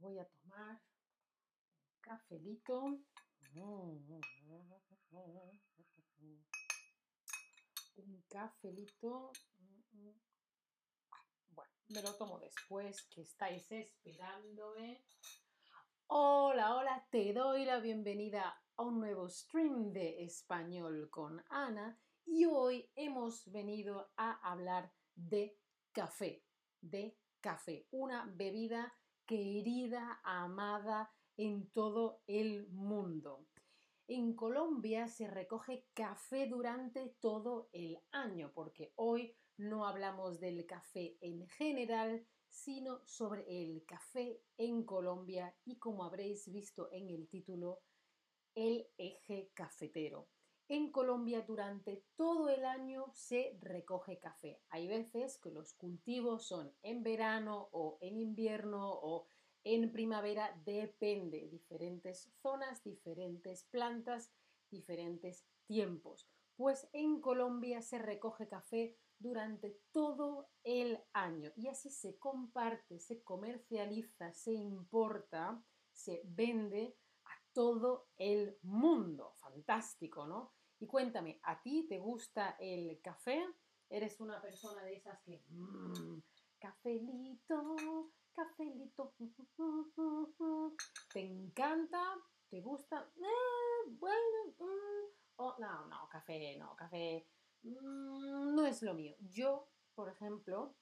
voy a tomar un cafelito. Un cafelito. Bueno, me lo tomo después que estáis esperándome. Hola, hola, te doy la bienvenida a un nuevo stream de español con Ana y hoy hemos venido a hablar de café, de café, una bebida querida, amada en todo el mundo. En Colombia se recoge café durante todo el año, porque hoy no hablamos del café en general, sino sobre el café en Colombia y como habréis visto en el título, el eje cafetero. En Colombia durante todo el año se recoge café. Hay veces que los cultivos son en verano o en invierno o en primavera, depende. Diferentes zonas, diferentes plantas, diferentes tiempos. Pues en Colombia se recoge café durante todo el año y así se comparte, se comercializa, se importa, se vende todo el mundo. Fantástico, ¿no? Y cuéntame, ¿a ti te gusta el café? ¿Eres una persona de esas que... Mmm, cafelito, cafelito. ¿Te encanta? ¿Te gusta? Eh, bueno, oh, no, no, café, no, café Mm, no es lo mío. Yo, por ejemplo,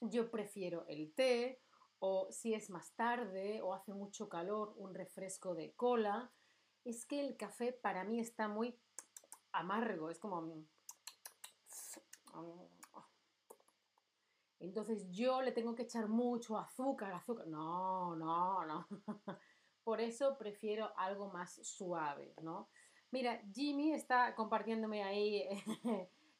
yo prefiero el té o si es más tarde o hace mucho calor, un refresco de cola. Es que el café para mí está muy amargo, es como... Entonces yo le tengo que echar mucho azúcar, azúcar. No, no, no. Por eso prefiero algo más suave, ¿no? Mira, Jimmy está compartiéndome ahí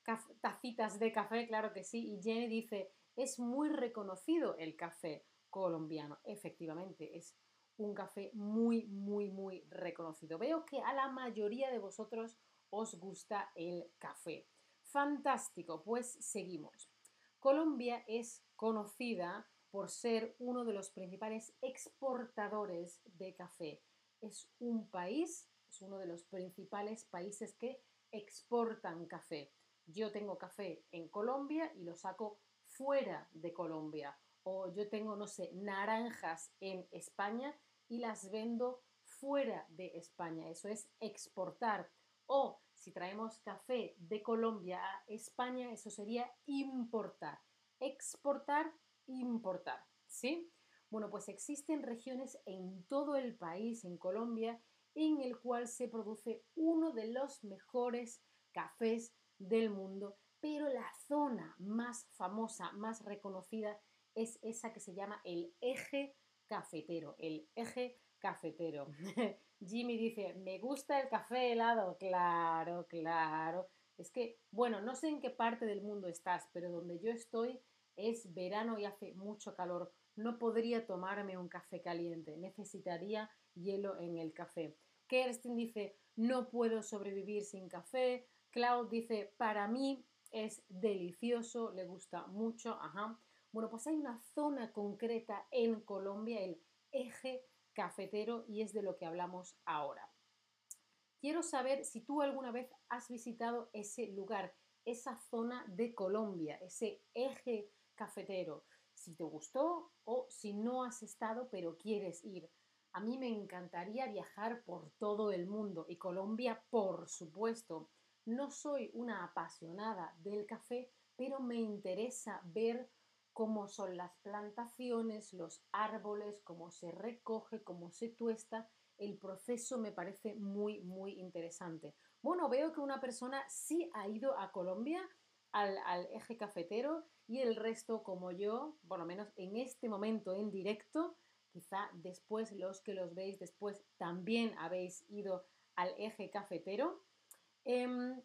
tacitas de café, claro que sí. Y Jenny dice, es muy reconocido el café colombiano. Efectivamente, es un café muy, muy, muy reconocido. Veo que a la mayoría de vosotros os gusta el café. Fantástico, pues seguimos. Colombia es conocida por ser uno de los principales exportadores de café. Es un país, es uno de los principales países que exportan café yo tengo café en Colombia y lo saco fuera de Colombia. O yo tengo, no sé, naranjas en España y las vendo fuera de España. Eso es exportar. O si traemos café de Colombia a España, eso sería importar. Exportar, importar. ¿Sí? Bueno, pues existen regiones en todo el país, en Colombia, en el cual se produce uno de los mejores cafés del mundo, pero la zona más famosa, más reconocida, es esa que se llama el eje cafetero, el eje cafetero. Jimmy dice, me gusta el café helado, claro, claro. Es que, bueno, no sé en qué parte del mundo estás, pero donde yo estoy es verano y hace mucho calor. No podría tomarme un café caliente, necesitaría hielo en el café. Kerstin dice, no puedo sobrevivir sin café, Cloud dice, para mí es delicioso, le gusta mucho, ajá. Bueno, pues hay una zona concreta en Colombia, el eje cafetero, y es de lo que hablamos ahora. Quiero saber si tú alguna vez has visitado ese lugar, esa zona de Colombia, ese eje cafetero, si te gustó o si no has estado pero quieres ir. A mí me encantaría viajar por todo el mundo y Colombia, por supuesto. No soy una apasionada del café, pero me interesa ver cómo son las plantaciones, los árboles, cómo se recoge, cómo se tuesta. El proceso me parece muy, muy interesante. Bueno, veo que una persona sí ha ido a Colombia, al, al eje cafetero, y el resto, como yo, por lo menos en este momento en directo, quizá después los que los veis después también habéis ido al eje cafetero. Em,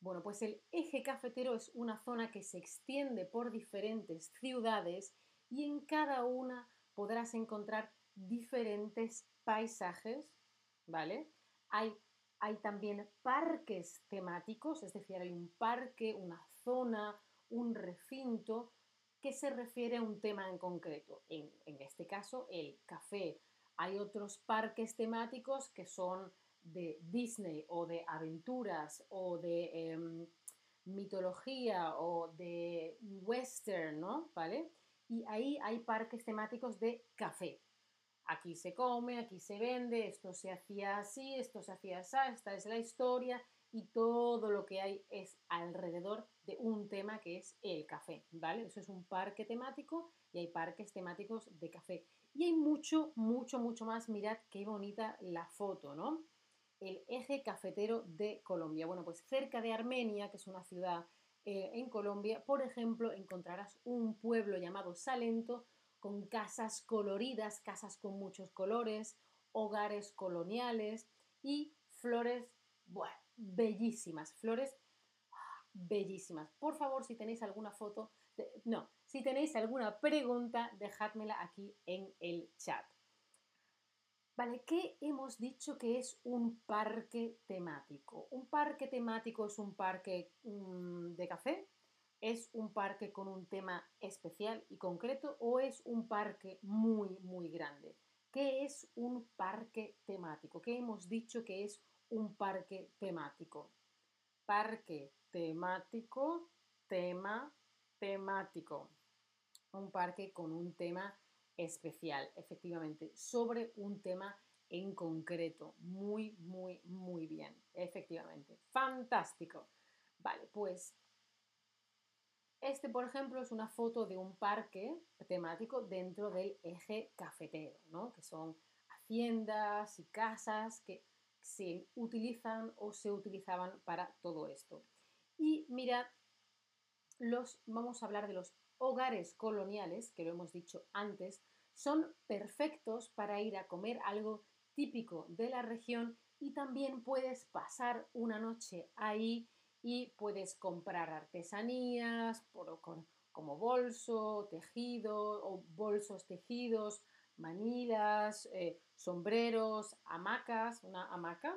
bueno, pues el eje cafetero es una zona que se extiende por diferentes ciudades y en cada una podrás encontrar diferentes paisajes, ¿vale? Hay, hay también parques temáticos, es decir, hay un parque, una zona, un recinto que se refiere a un tema en concreto. En, este caso, el café. Hay otros parques temáticos que son de Disney o de aventuras o de em, mitología o de western, ¿no? ¿Vale? Y ahí hay parques temáticos de café. Aquí se come, aquí se vende, esto se hacía así, esto se hacía así, esta es la historia y todo lo que hay es alrededor de un tema que es el café, ¿vale? Eso es un parque temático y hay parques temáticos de café. Y hay mucho, mucho, mucho más. Mirad qué bonita la foto, ¿no? El eje cafetero de Colombia. Bueno, pues cerca de Armenia, que es una ciudad eh, en Colombia, por ejemplo, encontrarás un pueblo llamado Salento con casas coloridas, casas con muchos colores, hogares coloniales y flores, bueno, bellísimas, flores ah, bellísimas. Por favor, si tenéis alguna foto, no, si tenéis alguna pregunta, dejádmela aquí en el chat. Vale, ¿qué hemos dicho que es un parque temático? Un parque temático es un parque mm, de café, es un parque con un tema especial y concreto o es un parque muy, muy grande. ¿Qué es un parque temático? ¿Qué hemos dicho que es un parque temático? Parque temático, tema temático. Un parque con un tema especial, efectivamente, sobre un tema en concreto. Muy, muy, muy bien, efectivamente. Fantástico. Vale, pues este, por ejemplo, es una foto de un parque temático dentro del eje cafetero, ¿no? Que son haciendas y casas que se utilizan o se utilizaban para todo esto. Y mirad, los, vamos a hablar de los hogares coloniales, que lo hemos dicho antes, son perfectos para ir a comer algo típico de la región y también puedes pasar una noche ahí y puedes comprar artesanías como bolso, tejido o bolsos tejidos, manilas, eh, sombreros, hamacas, una hamaca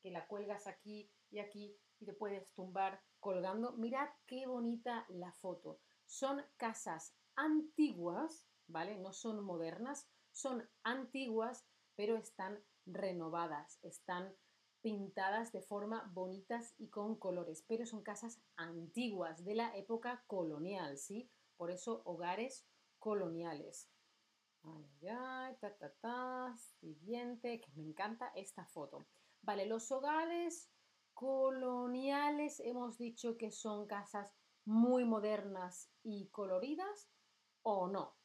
que la cuelgas aquí y aquí y te puedes tumbar colgando. Mirad qué bonita la foto. Son casas antiguas ¿vale? No son modernas, son antiguas, pero están renovadas, están pintadas de forma bonitas y con colores, pero son casas antiguas de la época colonial, ¿sí? Por eso hogares coloniales. Ta, ta, ta. Siguiente, que me encanta esta foto. Vale, los hogares coloniales hemos dicho que son casas muy modernas y coloridas o no.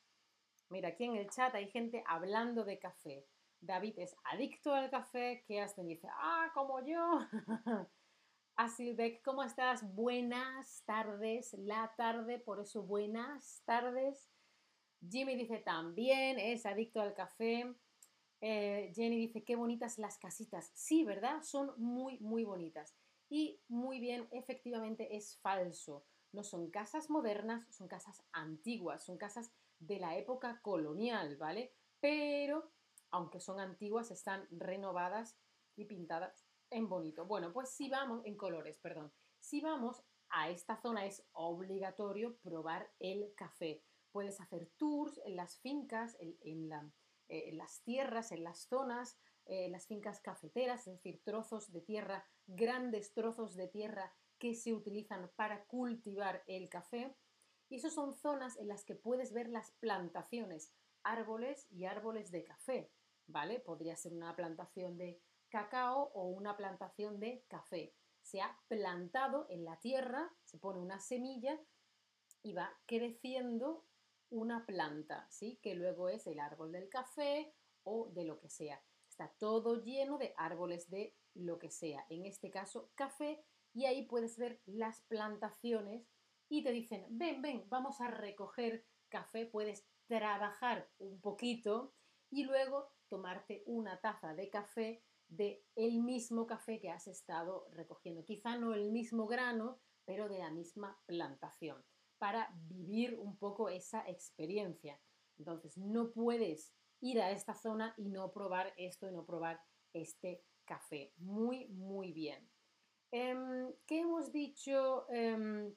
Mira, aquí en el chat hay gente hablando de café. David es adicto al café. ¿Qué hace? Dice, ah, como yo. Asilbeck, ¿cómo estás? Buenas tardes, la tarde, por eso buenas tardes. Jimmy dice también, es adicto al café. Eh, Jenny dice, qué bonitas las casitas. Sí, ¿verdad? Son muy, muy bonitas. Y muy bien, efectivamente es falso. No son casas modernas, son casas antiguas, son casas de la época colonial, ¿vale? Pero, aunque son antiguas, están renovadas y pintadas en bonito. Bueno, pues si vamos, en colores, perdón. Si vamos a esta zona es obligatorio probar el café. Puedes hacer tours en las fincas, en, eh, las tierras, en las zonas, en eh, las fincas cafeteras, es decir, trozos de tierra, grandes trozos de tierra que se utilizan para cultivar el café y son zonas en las que puedes ver las plantaciones, árboles y árboles de café, ¿vale? Podría ser una plantación de cacao o una plantación de café. Se ha plantado en la tierra, se pone una semilla y va creciendo una planta, ¿sí? Que luego es el árbol del café o de lo que sea. Está todo lleno de árboles de lo que sea, en este caso café, y ahí puedes ver las plantaciones y te dicen, ven, ven, vamos a recoger café, puedes trabajar un poquito y luego tomarte una taza de café de el mismo café que has estado recogiendo. Quizá no el mismo grano, pero de la misma plantación, para vivir un poco esa experiencia. Entonces, no puedes ir a esta zona y no probar esto y no probar este café. Muy, muy bien. Em, ¿Qué hemos dicho? Em,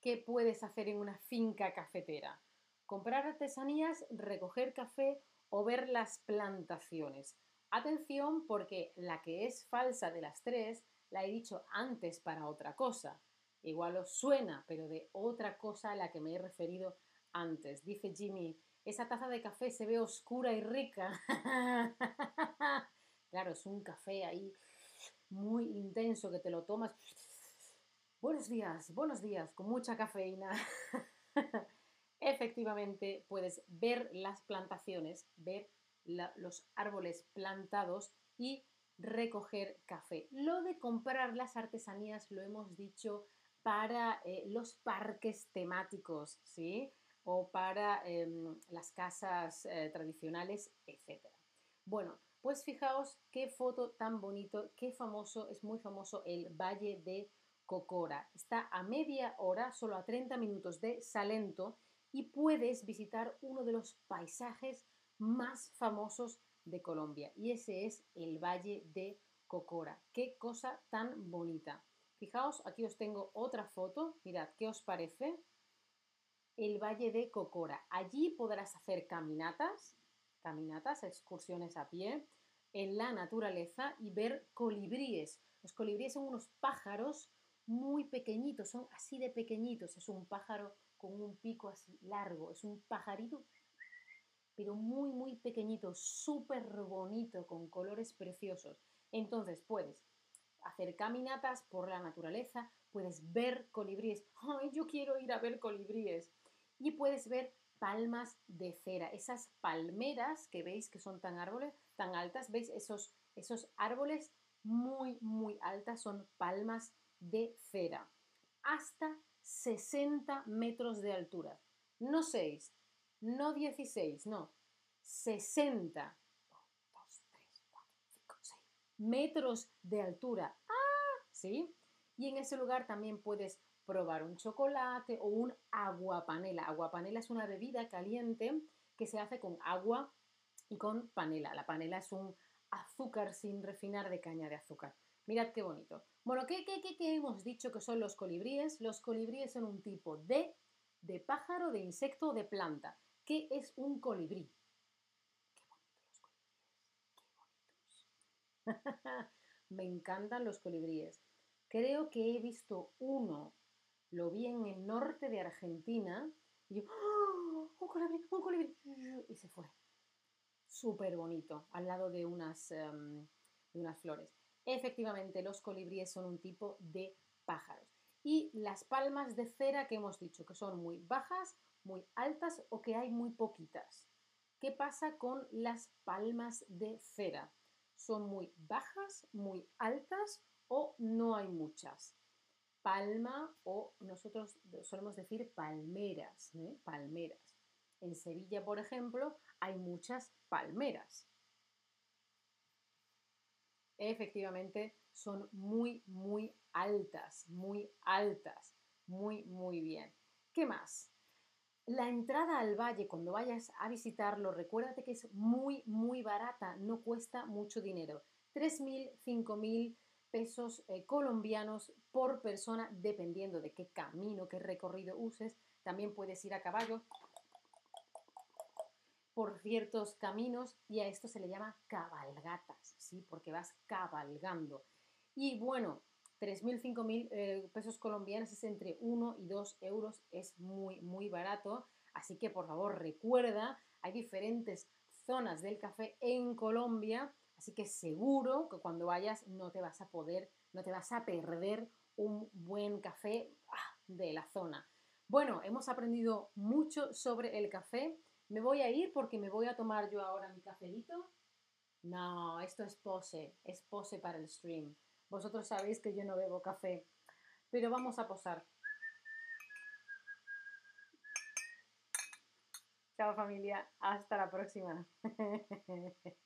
¿Qué puedes hacer en una finca cafetera? Comprar artesanías, recoger café o ver las plantaciones. Atención porque la que es falsa de las tres la he dicho antes para otra cosa. Igual os suena, pero de otra cosa a la que me he referido antes. Dice Jimmy, esa taza de café se ve oscura y rica. claro, es un café ahí muy intenso que te lo tomas. Buenos días, buenos días, con mucha cafeína. Efectivamente, puedes ver las plantaciones, ver los árboles plantados y recoger café. Lo de comprar las artesanías lo hemos dicho para eh, los parques temáticos, ¿sí? O para em, las casas eh, tradicionales, etc. Bueno, pues fijaos qué foto tan bonito, qué famoso, es muy famoso el Valle de Cocora. Está a media hora, solo a 30 minutos de Salento y puedes visitar uno de los paisajes más famosos de Colombia y ese es el Valle de Cocora. Qué cosa tan bonita. Fijaos, aquí os tengo otra foto. Mirad, ¿qué os parece? El Valle de Cocora. Allí podrás hacer caminatas, caminatas, excursiones a pie en la naturaleza y ver colibríes. Los colibríes son unos pájaros muy pequeñitos, son así de pequeñitos. Es un pájaro con un pico así largo, es un pajarito pero muy, muy pequeñito, súper bonito, con colores preciosos. Entonces puedes hacer caminatas por la naturaleza, puedes ver colibríes. ¡Ay, yo quiero ir a ver colibríes! Y puedes ver palmas de cera, esas palmeras que veis que son tan árboles, tan altas, ¿veis? Esos, esos árboles muy, muy altas son palmas de cera, hasta 60 metros de altura. No 6, no 16, no, 60 metros de altura. ¡Ah! ¿Sí? Y en ese lugar también puedes probar un chocolate o un agua panela. Agua panela es una bebida caliente que se hace con agua y con panela. La panela es un azúcar sin refinar de caña de azúcar. Mirad qué bonito. Bueno, ¿qué, qué, qué, hemos dicho que son los colibríes? Los colibríes son un tipo de, de pájaro, de insecto o de planta. ¿Qué es un colibrí? Qué los colibríes, qué bonitos. Me encantan los colibríes. Creo que he visto uno, lo vi en el norte de Argentina, y yo, ¡Oh, un colibrí, un colibrí, y se fue. Súper bonito, al lado de unas, em, de unas flores. Efectivamente, los colibríes son un tipo de pájaros. Y las palmas de cera que hemos dicho, que son muy bajas, muy altas o que hay muy poquitas. ¿Qué pasa con las palmas de cera? ¿Son muy bajas, muy altas o no hay muchas? Palma o nosotros solemos decir palmeras, ¿eh? palmeras. En Sevilla, por ejemplo, hay muchas palmeras. Efectivamente, son muy, muy altas, muy altas, muy, muy bien. ¿Qué más? La entrada al valle, cuando vayas a visitarlo, recuérdate que es muy, muy barata, no cuesta mucho dinero. 3.000, 5.000 pesos eh, colombianos por persona, dependiendo de qué camino, qué recorrido uses. También puedes ir a caballo por ciertos caminos y a esto se le llama cabalgatas, ¿sí? Porque vas cabalgando. Y bueno, 3.000, 5.000 eh, pesos colombianos es entre 1 y 2 euros, es muy, muy barato. Así que por favor recuerda, hay diferentes zonas del café en Colombia, así que seguro que cuando vayas no te vas a poder, no te vas a perder un buen café ah, de la zona. Bueno, hemos aprendido mucho sobre el café. Me voy a ir porque me voy a tomar yo ahora mi cafelito. No, esto es pose, es pose para el stream. Vosotros sabéis que yo no bebo café, pero vamos a posar. Chao familia, hasta la próxima.